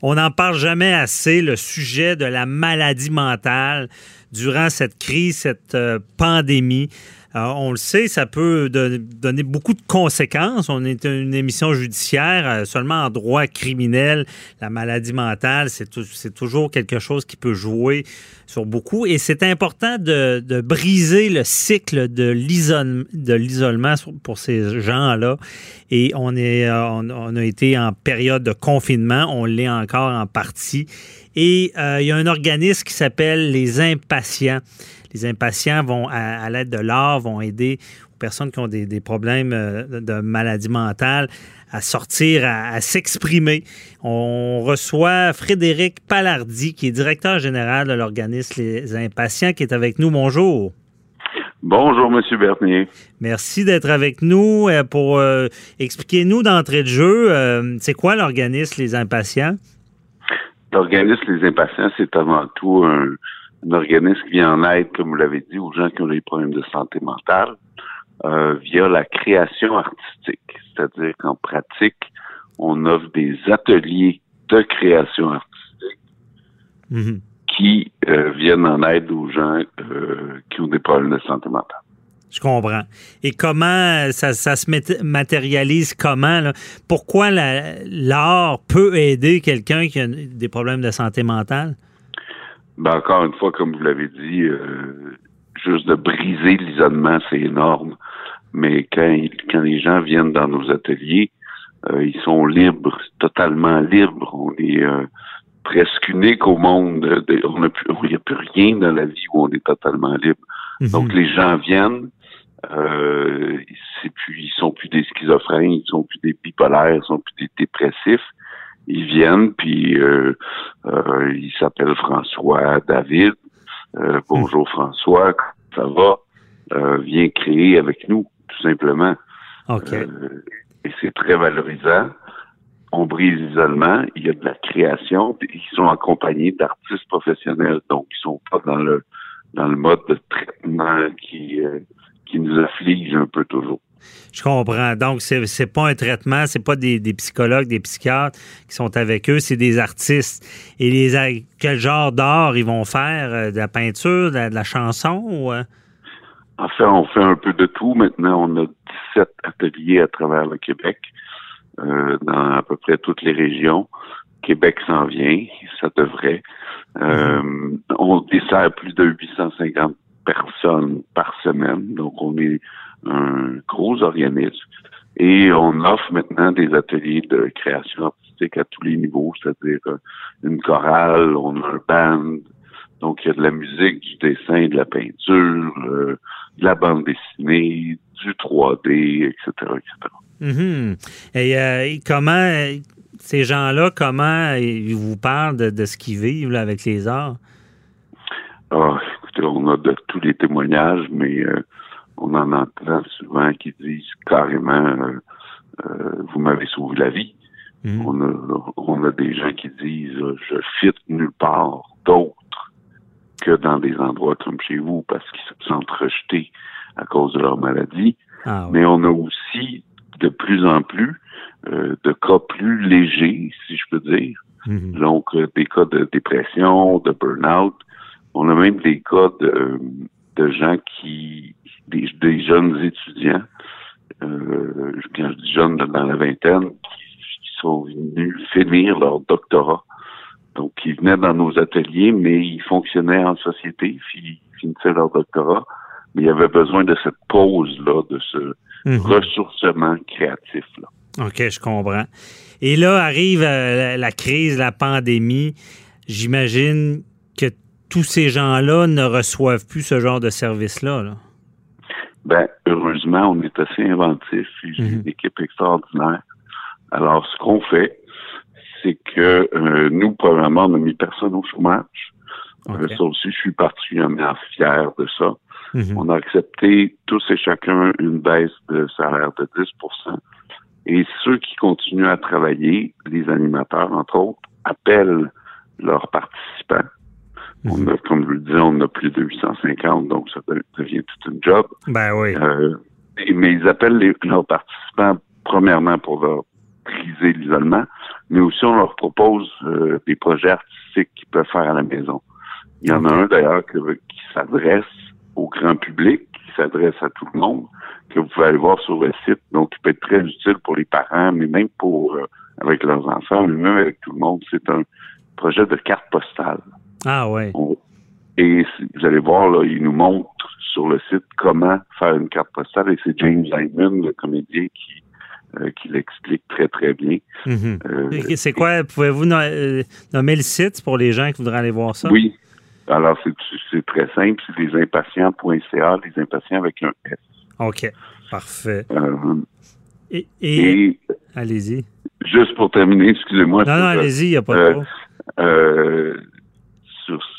On n'en parle jamais assez, le sujet de la maladie mentale durant cette crise, cette euh, pandémie. Euh, on le sait, ça peut donner beaucoup de conséquences. On est une émission judiciaire, euh, seulement en droit criminel. La maladie mentale, c'est toujours quelque chose qui peut jouer sur beaucoup. Et c'est important de, briser le cycle de l'isolement pour ces gens-là. Et on, a été en période de confinement. On l'est encore en partie. Et il y a un organisme qui s'appelle les impatients. Les impatients vont, à, l'aide de l'art, vont aider aux personnes qui ont des, problèmes euh, de maladie mentale à sortir, à, s'exprimer. On reçoit Frédéric Palardi, qui est directeur général de l'organisme Les Impatients, qui est avec nous. Bonjour. Bonjour, M. Bernier. Merci d'être avec nous euh, pour euh, expliquer-nous d'entrée de jeu, c'est quoi l'organisme Les Impatients? L'organisme Les Impatients, c'est avant tout un, un organisme qui vient en aide, comme vous l'avez dit, aux gens qui ont des problèmes de santé mentale euh, via la création artistique. C'est-à-dire qu'en pratique, on offre des ateliers de création artistique mhm. qui euh, viennent en aide aux gens euh, qui ont des problèmes de santé mentale. Je comprends. Et comment ça, ça se matérialise comment? Là? Pourquoi l'art peut aider quelqu'un qui a des problèmes de santé mentale? Ben encore une fois, comme vous l'avez dit, euh, juste de briser l'isolement, c'est énorme. Mais quand, quand les gens viennent dans nos ateliers, euh, ils sont libres, totalement libres. On est euh, presque unique au monde. on a plus, il n'y a plus rien dans la vie où on est totalement libre. Mhm. Donc les gens viennent. Euh, c'est plus, ils sont plus des schizophrènes, ils sont plus des bipolaires, ils sont plus des dépressifs ils viennent, puis euh, euh, il s'appelle François David. Euh, bonjour hmm. François, ça va? Euh, viens créer avec nous, tout simplement. OK. et c'est très valorisant. On brise l'isolement, il y a de la création, ils sont accompagnés d'artistes professionnels, donc ils sont pas dans le dans le mode de traitement qui qui nous afflige un peu toujours. Je comprends. Donc, c'est n'est pas un traitement, c'est pas des, psychologues, des psychiatres qui sont avec eux, c'est des artistes. Et les, quel genre d'art ils vont faire? Euh, de la peinture, de la, chanson? Ou... Euh? En fait, on fait un peu de tout. Maintenant, on a 17 ateliers à travers le Québec, euh, dans à peu près toutes les régions. Québec s'en vient, ça devrait. Mm-hmm. on dessert plus de 850 personnes par semaine, donc on est un gros organisme. Et on offre maintenant des ateliers de création artistique à tous les niveaux, c'est-à-dire euh, une chorale, on a un band, donc il y a de la musique, du dessin, de la peinture, euh, de la bande dessinée, du 3D, etc., etc. Mm-hmm. Et euh, comment ces gens-là, comment ils vous parlent de, ce qu'ils vivent avec les arts? Écoutez, on a de tous les témoignages, mais on en entend souvent qui disent carrément euh, euh, vous m'avez sauvé la vie. Mhm. On, a, on a des gens qui disent je fit nulle part d'autre que dans des endroits comme chez vous parce qu'ils se sentent rejetés à cause de leur maladie. Ah Mais on a aussi de plus en plus euh, de cas plus légers, si je peux dire. Mhm. Donc, des cas de dépression, de burn-out. On a même des cas de, de gens qui, des, jeunes étudiants, euh, quand je dis jeunes dans la vingtaine, qui, sont venus finir leur doctorat. Donc, ils venaient dans nos ateliers, mais ils fonctionnaient en société, ils finissaient leur doctorat, mais il y avait besoin de cette pause-là, de ce mhm. ressourcement créatif-là. OK, je comprends. Et là arrive euh, la crise, la pandémie. J'imagine que tous ces gens-là ne reçoivent plus ce genre de service-là. Là. Ben, heureusement, on est assez inventif. J'ai mhm. une équipe extraordinaire. Alors, ce qu'on fait, c'est que euh, nous, probablement, on n'a mis personne au chômage. Euh, ça aussi, je suis particulièrement fier de ça. Mhm. On a accepté tous et chacun une baisse de salaire de 10% Et ceux qui continuent à travailler, les animateurs, entre autres, appellent leurs participants on a, comme je le disais, on a plus de 850, donc ça devient tout un job. Ben oui. Euh, mais ils appellent les, leurs participants premièrement pour leur briser l'isolement, mais aussi on leur propose euh, des projets artistiques qu'ils peuvent faire à la maison. Il y en a un d'ailleurs qui s'adresse au grand public, qui s'adresse à tout le monde, que vous pouvez aller voir sur le site, donc qui peut être très utile pour les parents, mais même pour euh, avec leurs enfants, mais même avec tout le monde. C'est un projet de carte postale. Ah ouais. et vous allez voir, là, il nous montre sur le site comment faire une carte postale et c'est James Hyman, le comédien, qui euh, qui l'explique très, très bien. Mhm. Euh, c'est quoi? Pouvez-vous euh, nommer le site pour les gens qui voudraient aller voir ça? Oui. Alors, c'est très simple. C'est lesimpatients.ca, les impatients avec un S. OK. Parfait. et, allez-y. Juste pour terminer, excusez-moi. Non, non, allez-y, il n'y a pas de euh,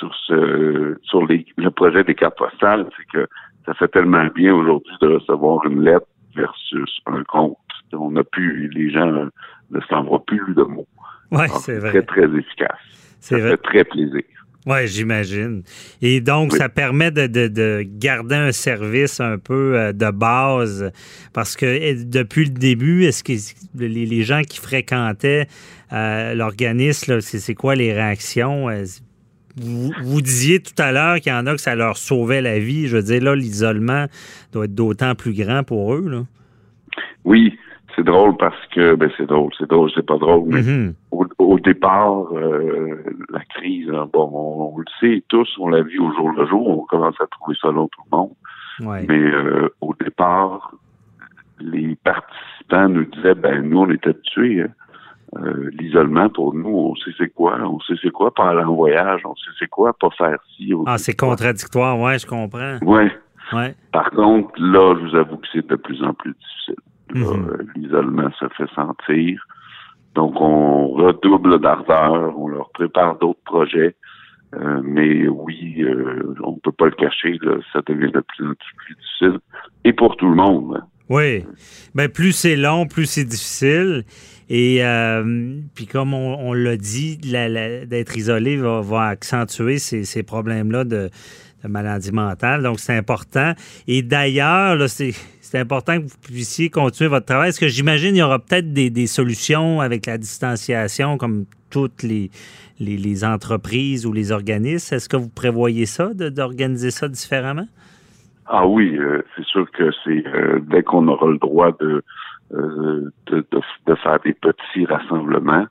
sur, sur, ce, sur les, le projet des cartes postales, c'est que ça fait tellement bien aujourd'hui de recevoir une lettre versus un compte. On n'a plus, les gens ne s'envoient plus de mots. Oui, c'est vrai. Très, très efficace. Ça fait très plaisir. Oui, j'imagine. Et donc, ça permet de, garder un service un peu euh, de base parce que eh, depuis le début, est-ce que les, gens qui fréquentaient euh, l'organisme, c'est quoi les réactions? Vous, vous, disiez tout à l'heure qu'il y en a que ça leur sauvait la vie. Je veux dire, là, l'isolement doit être d'autant plus grand pour eux. Là. Oui, c'est drôle parce que ben c'est drôle, c'est drôle, c'est pas drôle, mais mm-hmm. au, départ, euh, la crise, hein, bon, on, le sait tous, on l'a vu au jour le jour, on commence à trouver ça long tout le monde. Mais euh, au départ, les participants nous disaient ben nous on était habitués. Hein. Euh, l'isolement pour nous, on sait c'est quoi, on sait c'est quoi pas aller en voyage, on sait c'est quoi pas faire ci. Ah, c'est contradictoire, ouais, je comprends. Ouais. Ouais. Par contre, là, je vous avoue que c'est de plus en plus difficile. Mhm. Euh, l'isolement se fait sentir. Donc, on redouble d'ardeur, on leur prépare d'autres projets. Euh, mais oui, euh, on ne peut pas le cacher, ça devient de plus en plus difficile. Et pour tout le monde. Hein. Oui. Ben, plus c'est long, plus c'est difficile. Et puis comme on, l'a dit, d'être isolé va, accentuer ces, problèmes-là de, de, maladie mentale. Donc c'est important. Et d'ailleurs, c'est c'est important que vous puissiez continuer votre travail. Est-ce que j'imagine qu'il y aura peut-être des, solutions avec la distanciation comme toutes les, les, entreprises ou les organismes? Est-ce que vous prévoyez ça, d'organiser ça différemment? Ah oui, euh, c'est sûr que c'est euh, dès qu'on aura le droit de, euh, de, faire des petits rassemblements,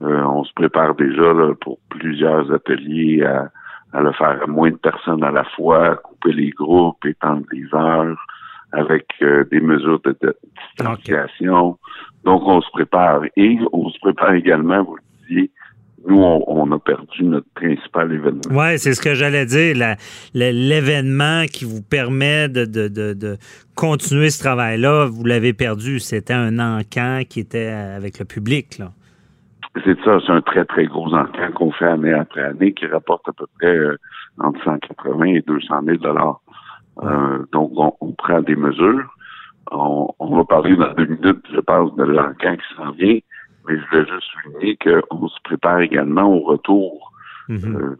on se prépare déjà pour plusieurs ateliers à, à le faire à moins de personnes à la fois, couper les groupes, étendre les heures, avec euh, des mesures de, distanciation. Donc, on se prépare. Et on se prépare également, vous le disiez, nous, on, a perdu notre principal événement. Oui, c'est ce que j'allais dire. L'événement qui vous permet de, de, de, continuer ce travail-là, vous l'avez perdu. C'était un encan qui était avec le public. Là. C'est ça, c'est un très, très gros encan qu'on fait année après année qui rapporte à peu près euh, entre 180 et 200 000 euh, donc, on, prend des mesures. On, va parler dans deux minutes, je pense, de l'encan qui s'en vient, mais je voulais juste souligner qu'on se prépare également au retour mhm. euh,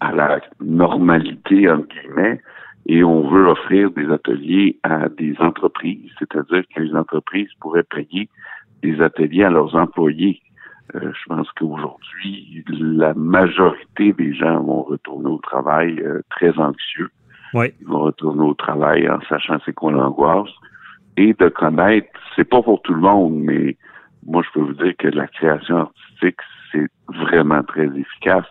à la normalité, entre guillemets, et on veut offrir des ateliers à des entreprises, c'est-à-dire que les entreprises pourraient payer des ateliers à leurs employés. Euh, je pense qu'aujourd'hui, la majorité des gens vont retourner au travail très anxieux. Oui. Ils vont retourner au travail en sachant c'est quoi l'angoisse. Et de connaître, c'est pas pour tout le monde, mais moi, je peux vous dire que la création artistique, c'est vraiment très efficace.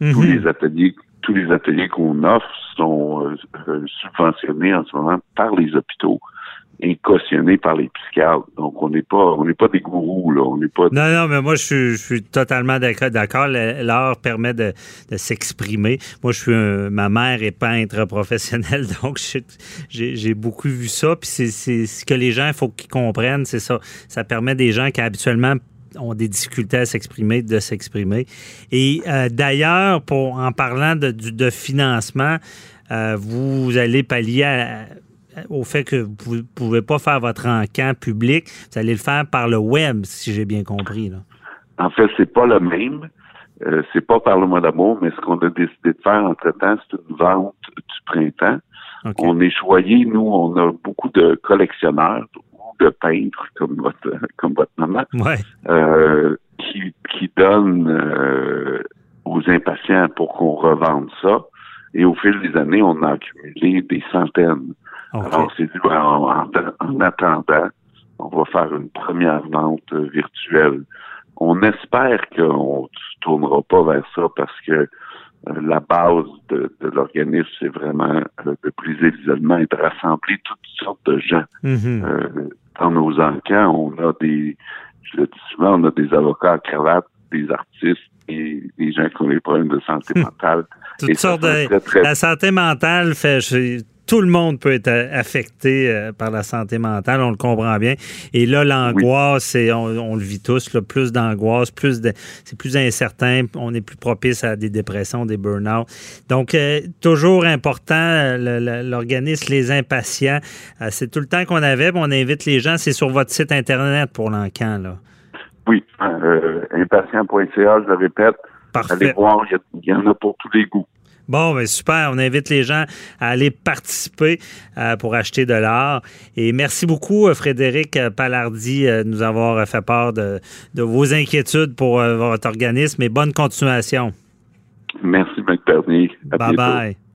Mm-hmm. Tous les ateliers, tous les ateliers qu'on offre sont euh, euh, subventionnés en ce moment par les hôpitaux et cautionné par les psychiatres. Donc, on n'est pas, on n'est pas des gourous, là. On n'est pas. Non, non, mais moi, je suis, totalement d'accord. L'art permet de, s'exprimer. Moi, je suis ma mère est peintre professionnelle, donc j'ai beaucoup vu ça. Puis c'est ce que les gens, il faut qu'ils comprennent, c'est ça. Ça permet des gens qui habituellement ont des difficultés à s'exprimer, de s'exprimer. Et euh, d'ailleurs, pour en parlant de, de financement, euh, vous allez pallier à, au fait que vous ne pouvez pas faire votre encan public. Vous allez le faire par le web, si j'ai bien compris. Là. En fait, c'est pas le même. Euh, c'est pas par le mois d'amour, mais ce qu'on a décidé de faire entre-temps, c'est une vente du printemps. On est choyé, nous, on a beaucoup de collectionneurs ou de peintres comme votre comme votre maman euh, qui, qui donnent euh, aux impatients pour qu'on revende ça. Et au fil des années, on a accumulé des centaines. Alors, c'est dit, en, en, attendant, on va faire une première vente virtuelle. On espère qu'on ne tournera pas vers ça parce que euh, la base de, l'organisme, c'est vraiment euh, de briser l'isolement et de rassembler toutes sortes de gens. Mm-hmm. Euh, dans nos encans, on a des, je le dis souvent, on a des avocats à cravate, des artistes et des gens qui ont des problèmes de santé mentale. Toutes sortes de... La santé mentale fait tout le monde peut être affecté euh, par la santé mentale, on le comprend bien. Et là, l'angoisse, on, le vit tous, plus d'angoisse, plus de, c'est plus incertain, on est plus propice à des dépressions, des burn-out. Donc, euh, toujours important, l'organisme Les Impatients, euh, c'est tout le temps qu'on avait, on invite les gens, c'est sur votre site Internet pour l'encan, là. Oui, impatient.ca, je le répète. Parfait. Allez voir, il y en a pour tous les goûts. Bon, ben super. On invite les gens à aller participer euh, pour acheter de l'art. Et merci beaucoup, euh, Frédéric Palardi, euh, de nous avoir fait part de, vos inquiétudes pour votre organisme et bonne continuation. Merci, McBurney. Bye bye.